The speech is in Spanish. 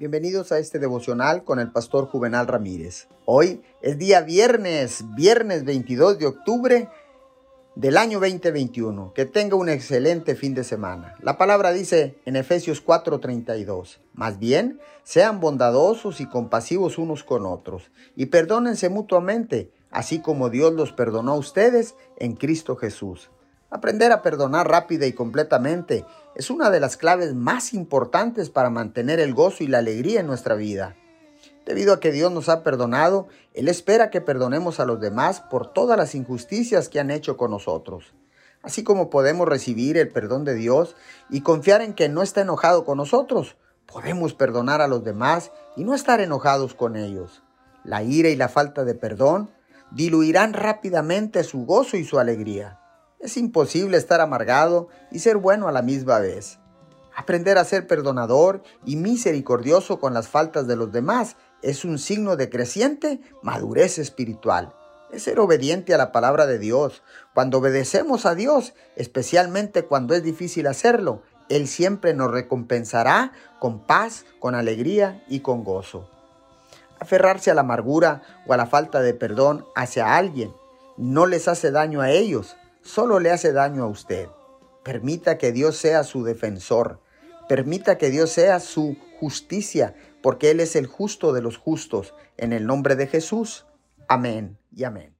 Bienvenidos a este devocional con el pastor Juvenal Ramírez. Hoy es día viernes, viernes 22 de octubre del año 2021. Que tenga un excelente fin de semana. La palabra dice en Efesios 4:32, más bien, sean bondadosos y compasivos unos con otros y perdónense mutuamente, así como Dios los perdonó a ustedes en Cristo Jesús. Aprender a perdonar rápida y completamente es una de las claves más importantes para mantener el gozo y la alegría en nuestra vida. Debido a que Dios nos ha perdonado, Él espera que perdonemos a los demás por todas las injusticias que han hecho con nosotros. Así como podemos recibir el perdón de Dios y confiar en que no está enojado con nosotros, podemos perdonar a los demás y no estar enojados con ellos. La ira y la falta de perdón diluirán rápidamente su gozo y su alegría. Es imposible estar amargado y ser bueno a la misma vez. Aprender a ser perdonador y misericordioso con las faltas de los demás es un signo de creciente madurez espiritual. Es ser obediente a la palabra de Dios. Cuando obedecemos a Dios, especialmente cuando es difícil hacerlo, Él siempre nos recompensará con paz, con alegría y con gozo. Aferrarse a la amargura o a la falta de perdón hacia alguien no les hace daño a ellos, solo le hace daño a usted. Permita que Dios sea su defensor. Permita que Dios sea su justicia, porque Él es el justo de los justos. En el nombre de Jesús. Amén y amén.